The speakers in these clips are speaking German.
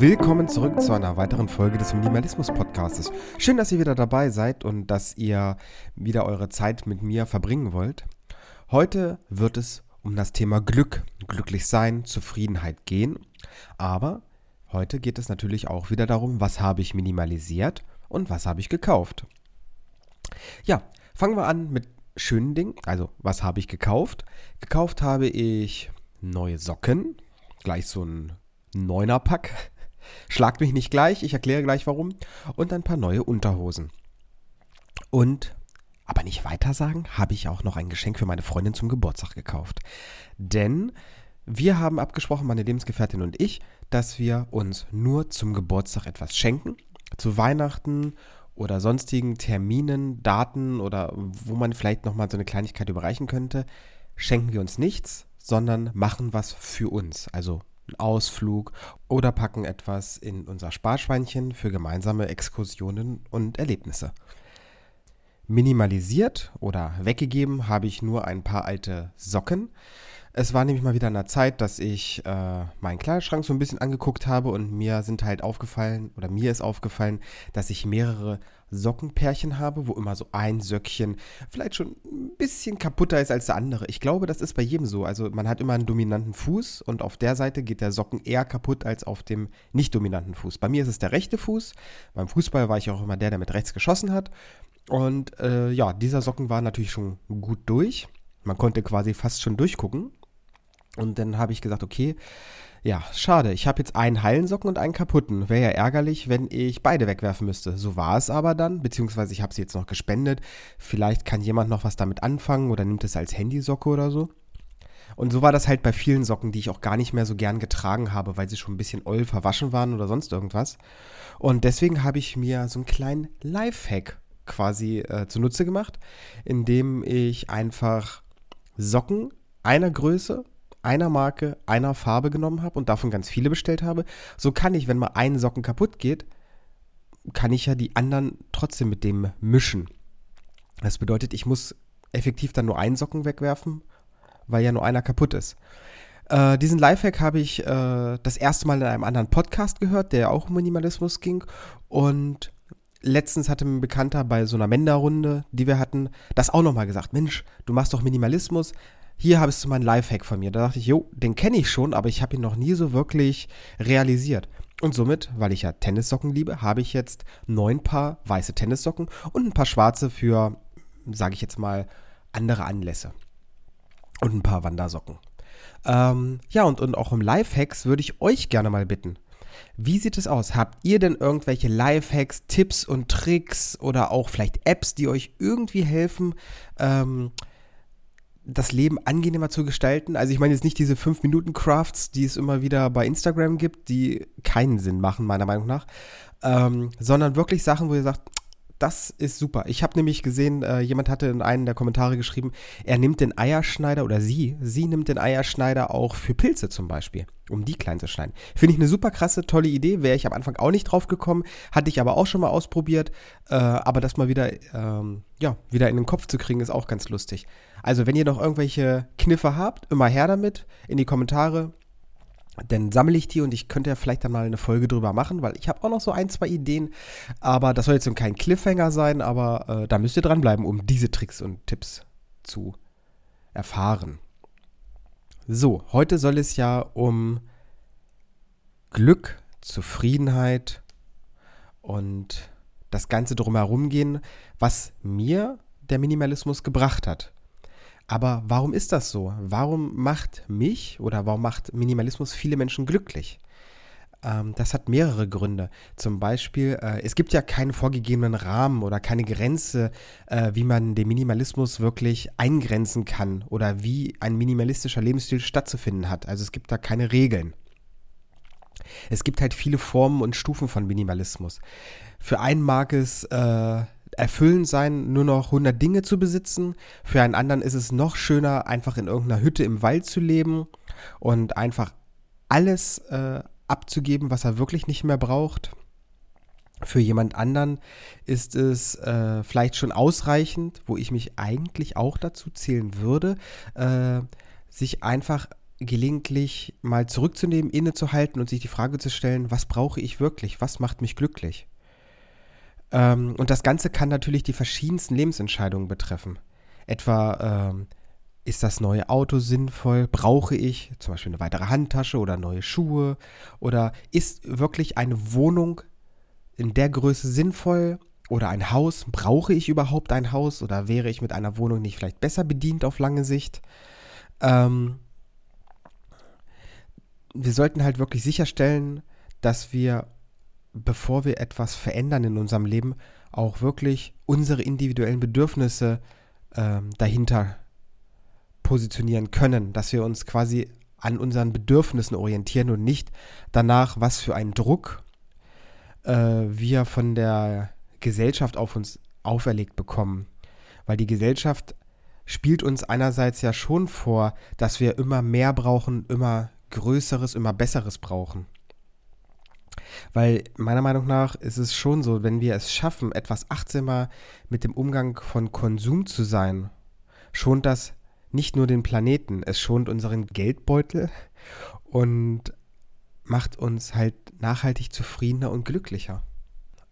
Willkommen zurück zu einer weiteren Folge des Minimalismus Podcastes. Schön, dass ihr wieder dabei seid und dass ihr wieder eure Zeit mit mir verbringen wollt. Heute wird es um das Thema Glück, glücklich sein, Zufriedenheit gehen. Aber heute geht es natürlich auch wieder darum, was habe ich minimalisiert und was habe ich gekauft. Ja, fangen wir an mit schönen Dingen. Also, was habe ich gekauft? Gekauft habe ich neue Socken, gleich so ein Neuner-Pack. Schlagt mich nicht gleich, ich erkläre gleich warum. Und ein paar neue Unterhosen. Und, aber nicht weiter sagen, habe ich auch noch ein Geschenk für meine Freundin zum Geburtstag gekauft. Denn wir haben abgesprochen, meine Lebensgefährtin und ich, dass wir uns nur zum Geburtstag etwas schenken. Zu Weihnachten oder sonstigen Terminen, Daten oder wo man vielleicht nochmal so eine Kleinigkeit überreichen könnte, schenken wir uns nichts, sondern machen was für uns. Also einen Ausflug oder packen etwas in unser Sparschweinchen für gemeinsame Exkursionen und Erlebnisse. Minimalisiert oder weggegeben habe ich nur ein paar alte Socken. Es war nämlich mal wieder an der Zeit, dass ich äh, meinen Kleiderschrank so ein bisschen angeguckt habe und mir sind halt aufgefallen, oder mir ist aufgefallen, dass ich mehrere Sockenpärchen habe, wo immer so ein Söckchen vielleicht schon ein bisschen kaputter ist als der andere. Ich glaube, das ist bei jedem so. Also man hat immer einen dominanten Fuß und auf der Seite geht der Socken eher kaputt als auf dem nicht dominanten Fuß. Bei mir ist es der rechte Fuß. Beim Fußball war ich auch immer der, der mit rechts geschossen hat. Und äh, ja, dieser Socken war natürlich schon gut durch. Man konnte quasi fast schon durchgucken. Und dann habe ich gesagt, okay, ja, schade. Ich habe jetzt einen heilen Socken und einen kaputten. Wäre ja ärgerlich, wenn ich beide wegwerfen müsste. So war es aber dann, beziehungsweise ich habe sie jetzt noch gespendet. Vielleicht kann jemand noch was damit anfangen oder nimmt es als Handysocke oder so. Und so war das halt bei vielen Socken, die ich auch gar nicht mehr so gern getragen habe, weil sie schon ein bisschen oll verwaschen waren oder sonst irgendwas. Und deswegen habe ich mir so einen kleinen Lifehack quasi äh, zunutze gemacht, indem ich einfach Socken einer Größe einer Marke, einer Farbe genommen habe und davon ganz viele bestellt habe, so kann ich, wenn mal ein Socken kaputt geht, kann ich ja die anderen trotzdem mit dem mischen. Das bedeutet, ich muss effektiv dann nur einen Socken wegwerfen, weil ja nur einer kaputt ist. Äh, diesen Lifehack habe ich äh, das erste Mal in einem anderen Podcast gehört, der auch um Minimalismus ging. Und letztens hatte ein Bekannter bei so einer Menda-Runde, die wir hatten, das auch nochmal gesagt. Mensch, du machst doch Minimalismus hier habe ich so meinen Lifehack von mir. Da dachte ich, jo, den kenne ich schon, aber ich habe ihn noch nie so wirklich realisiert. Und somit, weil ich ja Tennissocken liebe, habe ich jetzt neun Paar weiße Tennissocken und ein paar schwarze für, sage ich jetzt mal, andere Anlässe. Und ein paar Wandersocken. Ähm, ja, und, und auch im Lifehacks würde ich euch gerne mal bitten. Wie sieht es aus? Habt ihr denn irgendwelche Lifehacks, Tipps und Tricks oder auch vielleicht Apps, die euch irgendwie helfen, ähm, das Leben angenehmer zu gestalten. Also ich meine jetzt nicht diese 5-Minuten-Crafts, die es immer wieder bei Instagram gibt, die keinen Sinn machen, meiner Meinung nach, ähm, sondern wirklich Sachen, wo ihr sagt, das ist super. Ich habe nämlich gesehen, äh, jemand hatte in einem der Kommentare geschrieben, er nimmt den Eierschneider oder sie, sie nimmt den Eierschneider auch für Pilze zum Beispiel, um die klein zu schneiden. Finde ich eine super krasse, tolle Idee. Wäre ich am Anfang auch nicht drauf gekommen, hatte ich aber auch schon mal ausprobiert. Äh, aber das mal wieder, ähm, ja, wieder in den Kopf zu kriegen, ist auch ganz lustig. Also, wenn ihr noch irgendwelche Kniffe habt, immer her damit in die Kommentare. Dann sammle ich die und ich könnte ja vielleicht dann mal eine Folge drüber machen, weil ich habe auch noch so ein, zwei Ideen. Aber das soll jetzt kein Cliffhanger sein, aber äh, da müsst ihr dranbleiben, um diese Tricks und Tipps zu erfahren. So, heute soll es ja um Glück, Zufriedenheit und das Ganze drumherum gehen, was mir der Minimalismus gebracht hat. Aber warum ist das so? Warum macht mich oder warum macht Minimalismus viele Menschen glücklich? Ähm, das hat mehrere Gründe. Zum Beispiel, äh, es gibt ja keinen vorgegebenen Rahmen oder keine Grenze, äh, wie man den Minimalismus wirklich eingrenzen kann oder wie ein minimalistischer Lebensstil stattzufinden hat. Also es gibt da keine Regeln. Es gibt halt viele Formen und Stufen von Minimalismus. Für einen mag es äh, erfüllend sein, nur noch 100 Dinge zu besitzen. Für einen anderen ist es noch schöner, einfach in irgendeiner Hütte im Wald zu leben und einfach alles äh, abzugeben, was er wirklich nicht mehr braucht. Für jemand anderen ist es äh, vielleicht schon ausreichend, wo ich mich eigentlich auch dazu zählen würde, äh, sich einfach gelegentlich mal zurückzunehmen, innezuhalten und sich die Frage zu stellen, was brauche ich wirklich? Was macht mich glücklich? Ähm, und das Ganze kann natürlich die verschiedensten Lebensentscheidungen betreffen. Etwa, ähm, ist das neue Auto sinnvoll? Brauche ich zum Beispiel eine weitere Handtasche oder neue Schuhe? Oder ist wirklich eine Wohnung in der Größe sinnvoll? Oder ein Haus? Brauche ich überhaupt ein Haus? Oder wäre ich mit einer Wohnung nicht vielleicht besser bedient auf lange Sicht? Ähm, wir sollten halt wirklich sicherstellen, dass wir, bevor wir etwas verändern in unserem Leben, auch wirklich unsere individuellen Bedürfnisse ähm, dahinter positionieren können, dass wir uns quasi an unseren Bedürfnissen orientieren und nicht danach, was für einen Druck äh, wir von der Gesellschaft auf uns auferlegt bekommen. Weil die Gesellschaft spielt uns einerseits ja schon vor, dass wir immer mehr brauchen, immer Größeres, immer Besseres brauchen. Weil meiner Meinung nach ist es schon so, wenn wir es schaffen, etwas achtsamer mit dem Umgang von Konsum zu sein, schont das nicht nur den Planeten, es schont unseren Geldbeutel und macht uns halt nachhaltig zufriedener und glücklicher.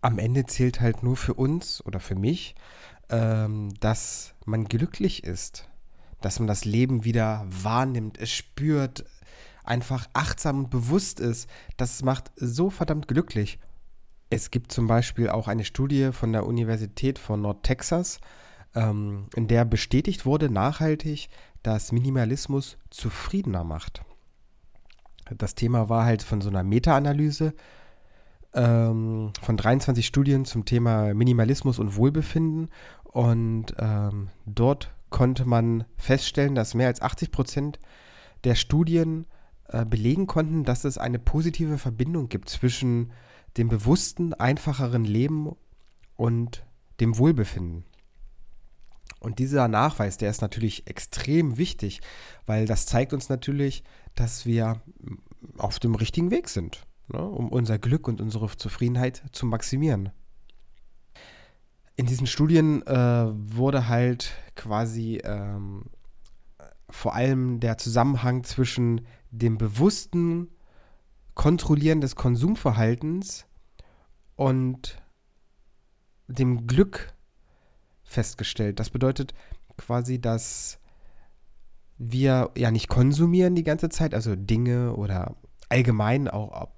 Am Ende zählt halt nur für uns oder für mich, ähm, dass man glücklich ist, dass man das Leben wieder wahrnimmt, es spürt, einfach achtsam und bewusst ist. Das macht so verdammt glücklich. Es gibt zum Beispiel auch eine Studie von der Universität von Nordtexas, ähm, in der bestätigt wurde nachhaltig, dass Minimalismus zufriedener macht. Das Thema war halt von so einer Meta-Analyse ähm, von 23 Studien zum Thema Minimalismus und Wohlbefinden. Und ähm, dort konnte man feststellen, dass mehr als 80 Prozent der Studien äh, belegen konnten, dass es eine positive Verbindung gibt zwischen dem bewussten, einfacheren Leben und dem Wohlbefinden. Und dieser Nachweis, der ist natürlich extrem wichtig, weil das zeigt uns natürlich, dass wir auf dem richtigen Weg sind, ne, um unser Glück und unsere Zufriedenheit zu maximieren. In diesen Studien äh, wurde halt quasi ähm, vor allem der Zusammenhang zwischen dem bewussten Kontrollieren des Konsumverhaltens und dem Glück festgestellt. Das bedeutet quasi, dass wir ja nicht konsumieren die ganze Zeit, also Dinge oder allgemein auch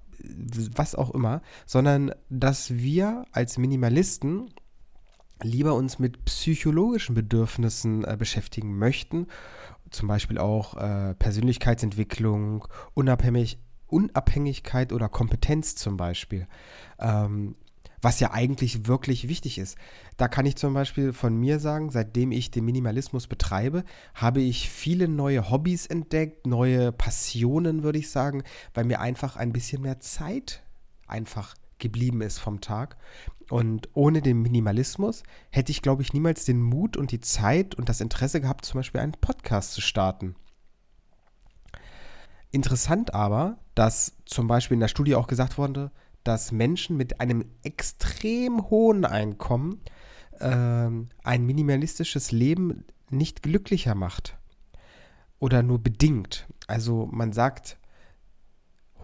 was auch immer, sondern dass wir als Minimalisten lieber uns mit psychologischen Bedürfnissen äh, beschäftigen möchten, zum Beispiel auch äh, Persönlichkeitsentwicklung, Unabhängig Unabhängigkeit oder Kompetenz zum Beispiel. Ähm, was ja eigentlich wirklich wichtig ist. Da kann ich zum Beispiel von mir sagen, seitdem ich den Minimalismus betreibe, habe ich viele neue Hobbys entdeckt, neue Passionen, würde ich sagen, weil mir einfach ein bisschen mehr Zeit einfach geblieben ist vom Tag. Und ohne den Minimalismus hätte ich, glaube ich, niemals den Mut und die Zeit und das Interesse gehabt, zum Beispiel einen Podcast zu starten. Interessant aber, dass zum Beispiel in der Studie auch gesagt wurde, dass Menschen mit einem extrem hohen Einkommen ähm, ein minimalistisches Leben nicht glücklicher macht. Oder nur bedingt. Also man sagt,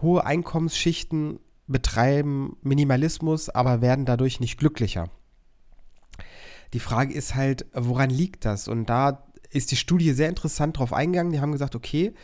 hohe Einkommensschichten betreiben Minimalismus, aber werden dadurch nicht glücklicher. Die Frage ist halt, woran liegt das? Und da ist die Studie sehr interessant drauf eingegangen. Die haben gesagt, okay,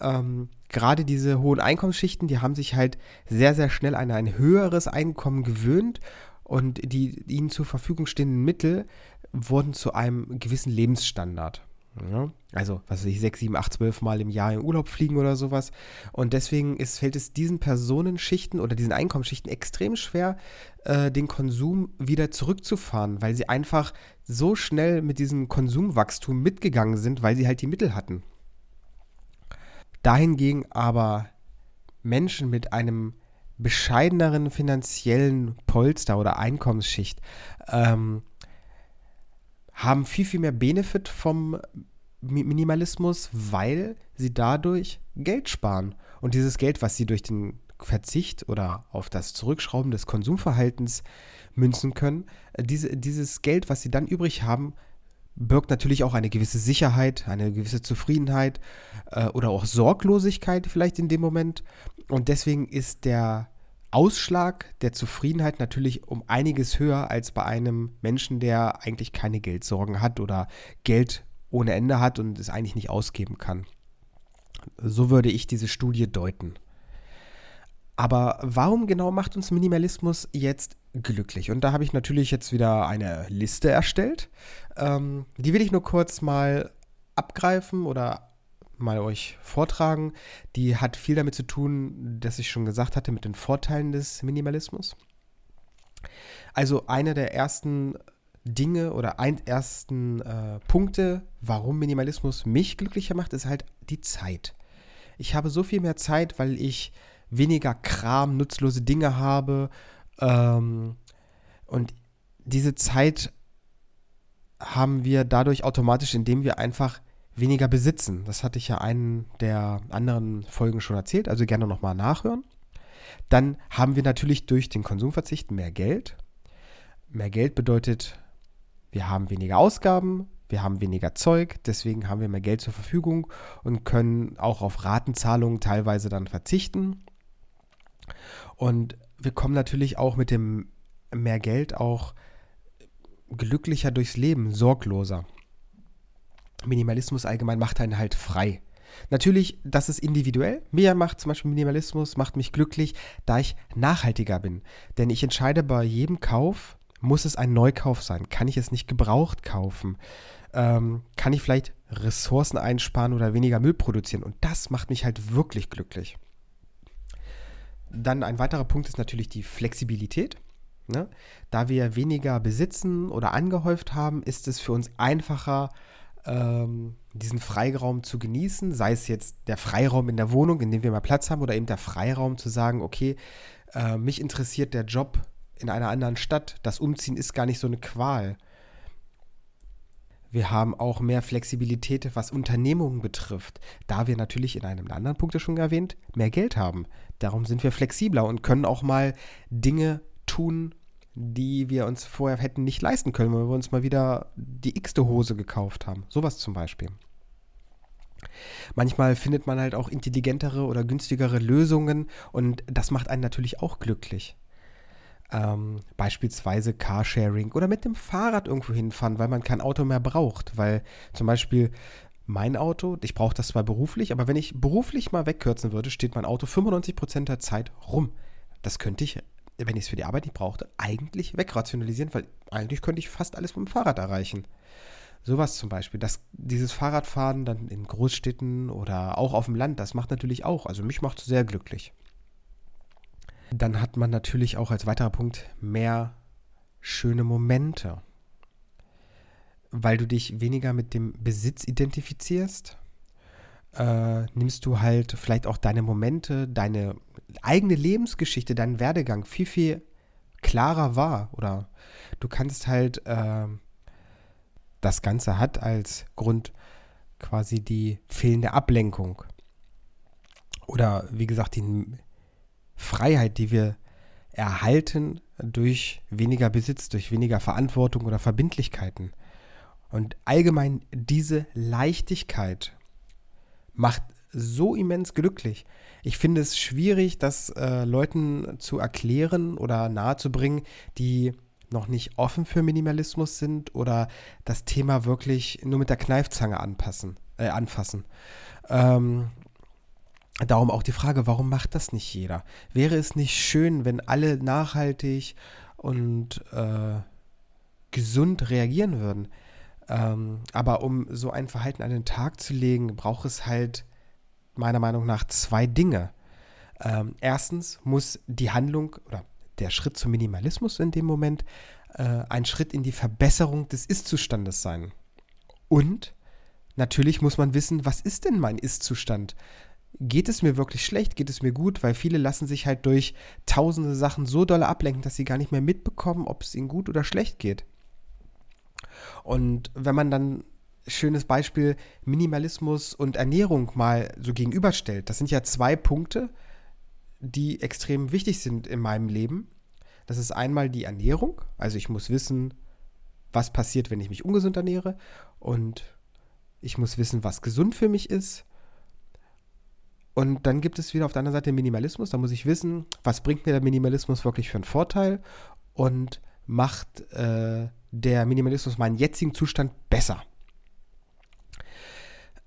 ähm, gerade diese hohen Einkommensschichten, die haben sich halt sehr, sehr schnell an ein höheres Einkommen gewöhnt und die ihnen zur Verfügung stehenden Mittel wurden zu einem gewissen Lebensstandard. Ja, also, was weiß ich, sechs, sieben, acht, zwölf Mal im Jahr in Urlaub fliegen oder sowas. Und deswegen ist, fällt es diesen Personenschichten oder diesen Einkommensschichten extrem schwer, äh, den Konsum wieder zurückzufahren, weil sie einfach so schnell mit diesem Konsumwachstum mitgegangen sind, weil sie halt die Mittel hatten. Dahingegen aber Menschen mit einem bescheideneren finanziellen Polster oder Einkommensschicht ähm, haben viel, viel mehr Benefit vom Minimalismus, weil sie dadurch Geld sparen. Und dieses Geld, was sie durch den Verzicht oder auf das Zurückschrauben des Konsumverhaltens münzen können, äh, diese, dieses Geld, was sie dann übrig haben, birgt natürlich auch eine gewisse Sicherheit, eine gewisse Zufriedenheit äh, oder auch Sorglosigkeit vielleicht in dem Moment. Und deswegen ist der Ausschlag der Zufriedenheit natürlich um einiges höher als bei einem Menschen, der eigentlich keine Geldsorgen hat oder Geld ohne Ende hat und es eigentlich nicht ausgeben kann. So würde ich diese Studie deuten. Aber warum genau macht uns Minimalismus jetzt glücklich? Und da habe ich natürlich jetzt wieder eine Liste erstellt. Ähm, die will ich nur kurz mal abgreifen oder mal euch vortragen. Die hat viel damit zu tun, dass ich schon gesagt hatte, mit den Vorteilen des Minimalismus. Also eine der ersten Dinge oder ein, ersten äh, Punkte, warum Minimalismus mich glücklicher macht, ist halt die Zeit. Ich habe so viel mehr Zeit, weil ich weniger Kram, nutzlose Dinge habe. Ähm, und diese Zeit haben wir dadurch automatisch, indem wir einfach weniger besitzen. Das hatte ich ja einen der anderen Folgen schon erzählt, also gerne nochmal nachhören. Dann haben wir natürlich durch den Konsumverzicht mehr Geld. Mehr Geld bedeutet, wir haben weniger Ausgaben, wir haben weniger Zeug, deswegen haben wir mehr Geld zur Verfügung und können auch auf Ratenzahlungen teilweise dann verzichten. Und wir kommen natürlich auch mit dem mehr Geld auch glücklicher durchs Leben, sorgloser. Minimalismus allgemein macht einen halt frei. Natürlich, das ist individuell. Mir macht zum Beispiel Minimalismus, macht mich glücklich, da ich nachhaltiger bin. Denn ich entscheide bei jedem Kauf, muss es ein Neukauf sein? Kann ich es nicht gebraucht kaufen? Ähm, kann ich vielleicht Ressourcen einsparen oder weniger Müll produzieren? Und das macht mich halt wirklich glücklich. Dann ein weiterer Punkt ist natürlich die Flexibilität. Ne? Da wir weniger besitzen oder angehäuft haben, ist es für uns einfacher, ähm, diesen Freiraum zu genießen, sei es jetzt der Freiraum in der Wohnung, in dem wir mal Platz haben, oder eben der Freiraum zu sagen, okay, äh, mich interessiert der Job in einer anderen Stadt, das Umziehen ist gar nicht so eine Qual. Wir haben auch mehr Flexibilität, was Unternehmungen betrifft, da wir natürlich in einem anderen Punkt schon erwähnt, mehr Geld haben. Darum sind wir flexibler und können auch mal Dinge tun, die wir uns vorher hätten nicht leisten können, weil wir uns mal wieder die x-te Hose gekauft haben. Sowas zum Beispiel. Manchmal findet man halt auch intelligentere oder günstigere Lösungen und das macht einen natürlich auch glücklich. Ähm, beispielsweise Carsharing oder mit dem Fahrrad irgendwo hinfahren, weil man kein Auto mehr braucht. Weil zum Beispiel mein Auto, ich brauche das zwar beruflich, aber wenn ich beruflich mal wegkürzen würde, steht mein Auto 95% der Zeit rum. Das könnte ich wenn ich es für die Arbeit nicht brauchte, eigentlich wegrationalisieren, weil eigentlich könnte ich fast alles mit dem Fahrrad erreichen. Sowas zum Beispiel. Das, dieses Fahrradfahren dann in Großstädten oder auch auf dem Land, das macht natürlich auch. Also mich macht es sehr glücklich. Dann hat man natürlich auch als weiterer Punkt mehr schöne Momente. Weil du dich weniger mit dem Besitz identifizierst, äh, nimmst du halt vielleicht auch deine Momente, deine eigene Lebensgeschichte, deinen Werdegang viel, viel klarer wahr. Oder du kannst halt, äh, das Ganze hat als Grund quasi die fehlende Ablenkung. Oder wie gesagt, die Freiheit, die wir erhalten durch weniger Besitz, durch weniger Verantwortung oder Verbindlichkeiten. Und allgemein diese Leichtigkeit macht so immens glücklich. Ich finde es schwierig, das äh, Leuten zu erklären oder nahezubringen, die noch nicht offen für Minimalismus sind oder das Thema wirklich nur mit der Kneifzange anpassen, äh, anfassen. Ähm, darum auch die Frage, warum macht das nicht jeder? Wäre es nicht schön, wenn alle nachhaltig und äh, gesund reagieren würden? Ähm, aber um so ein Verhalten an den Tag zu legen, braucht es halt meiner Meinung nach zwei Dinge. Ähm, erstens muss die Handlung oder der Schritt zum Minimalismus in dem Moment äh, ein Schritt in die Verbesserung des Ist-Zustandes sein. Und natürlich muss man wissen, was ist denn mein Ist-Zustand? Geht es mir wirklich schlecht? Geht es mir gut? Weil viele lassen sich halt durch tausende Sachen so doll ablenken, dass sie gar nicht mehr mitbekommen, ob es ihnen gut oder schlecht geht. Und wenn man dann schönes Beispiel Minimalismus und Ernährung mal so gegenüberstellt, das sind ja zwei Punkte, die extrem wichtig sind in meinem Leben. Das ist einmal die Ernährung, also ich muss wissen, was passiert, wenn ich mich ungesund ernähre und ich muss wissen, was gesund für mich ist. Und dann gibt es wieder auf der anderen Seite Minimalismus. Da muss ich wissen, was bringt mir der Minimalismus wirklich für einen Vorteil und macht äh, der Minimalismus meinen jetzigen Zustand besser.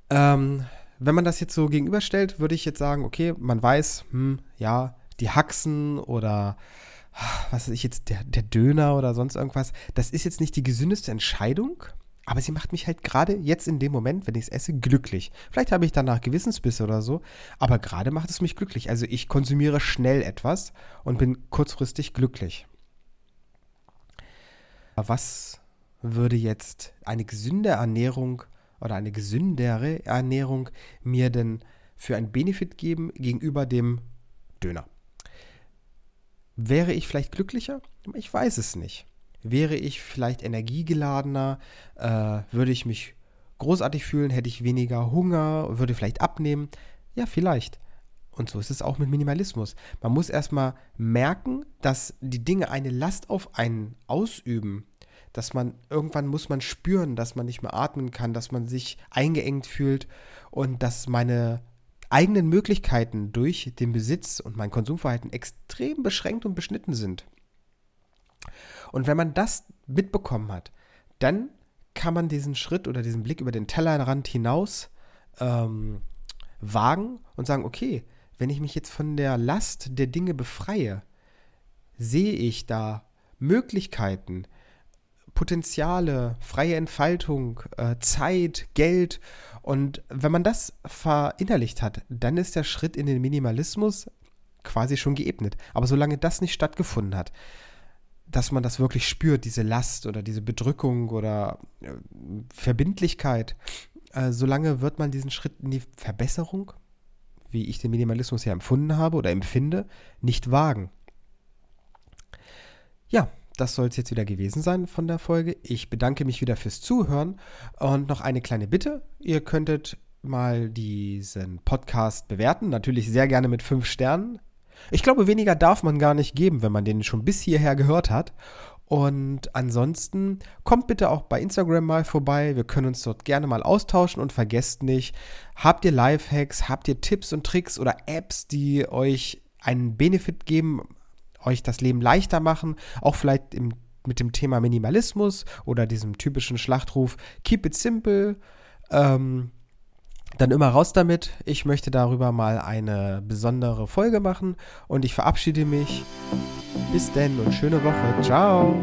Ähm, wenn man das jetzt so gegenüberstellt, würde ich jetzt sagen, okay, man weiß, hm, ja, die Haxen oder was weiß ich jetzt, der, der Döner oder sonst irgendwas, das ist jetzt nicht die gesündeste Entscheidung, aber sie macht mich halt gerade jetzt in dem Moment, wenn ich es esse, glücklich. Vielleicht habe ich danach Gewissensbisse oder so, aber gerade macht es mich glücklich. Also ich konsumiere schnell etwas und bin kurzfristig glücklich. Was würde jetzt eine gesunde Ernährung oder eine gesündere Ernährung mir denn für einen Benefit geben gegenüber dem Döner? Wäre ich vielleicht glücklicher? Ich weiß es nicht. Wäre ich vielleicht energiegeladener? Äh, würde ich mich großartig fühlen? Hätte ich weniger Hunger? Würde vielleicht abnehmen? Ja, vielleicht. Und so ist es auch mit Minimalismus. Man muss erstmal merken, dass die Dinge eine Last auf einen ausüben. Dass man irgendwann muss man spüren, dass man nicht mehr atmen kann, dass man sich eingeengt fühlt und dass meine eigenen Möglichkeiten durch den Besitz und mein Konsumverhalten extrem beschränkt und beschnitten sind. Und wenn man das mitbekommen hat, dann kann man diesen Schritt oder diesen Blick über den Tellerrand hinaus ähm, wagen und sagen, okay, wenn ich mich jetzt von der Last der Dinge befreie, sehe ich da Möglichkeiten, Potenziale, freie Entfaltung, äh, Zeit, Geld. Und wenn man das verinnerlicht hat, dann ist der Schritt in den Minimalismus quasi schon geebnet. Aber solange das nicht stattgefunden hat, dass man das wirklich spürt, diese Last oder diese Bedrückung oder äh, Verbindlichkeit, äh, solange wird man diesen Schritt in die Verbesserung, wie ich den Minimalismus ja empfunden habe oder empfinde, nicht wagen. Ja, das soll es jetzt wieder gewesen sein von der Folge. Ich bedanke mich wieder fürs Zuhören und noch eine kleine Bitte. Ihr könntet mal diesen Podcast bewerten, natürlich sehr gerne mit fünf Sternen. Ich glaube, weniger darf man gar nicht geben, wenn man den schon bis hierher gehört hat. Und ansonsten kommt bitte auch bei Instagram mal vorbei. Wir können uns dort gerne mal austauschen und vergesst nicht, habt ihr Lifehacks, habt ihr Tipps und Tricks oder Apps, die euch einen Benefit geben, euch das Leben leichter machen, auch vielleicht im, mit dem Thema Minimalismus oder diesem typischen Schlachtruf Keep it simple. Ähm, dann immer raus damit. Ich möchte darüber mal eine besondere Folge machen und ich verabschiede mich. Bis denn und schöne Woche. Ciao.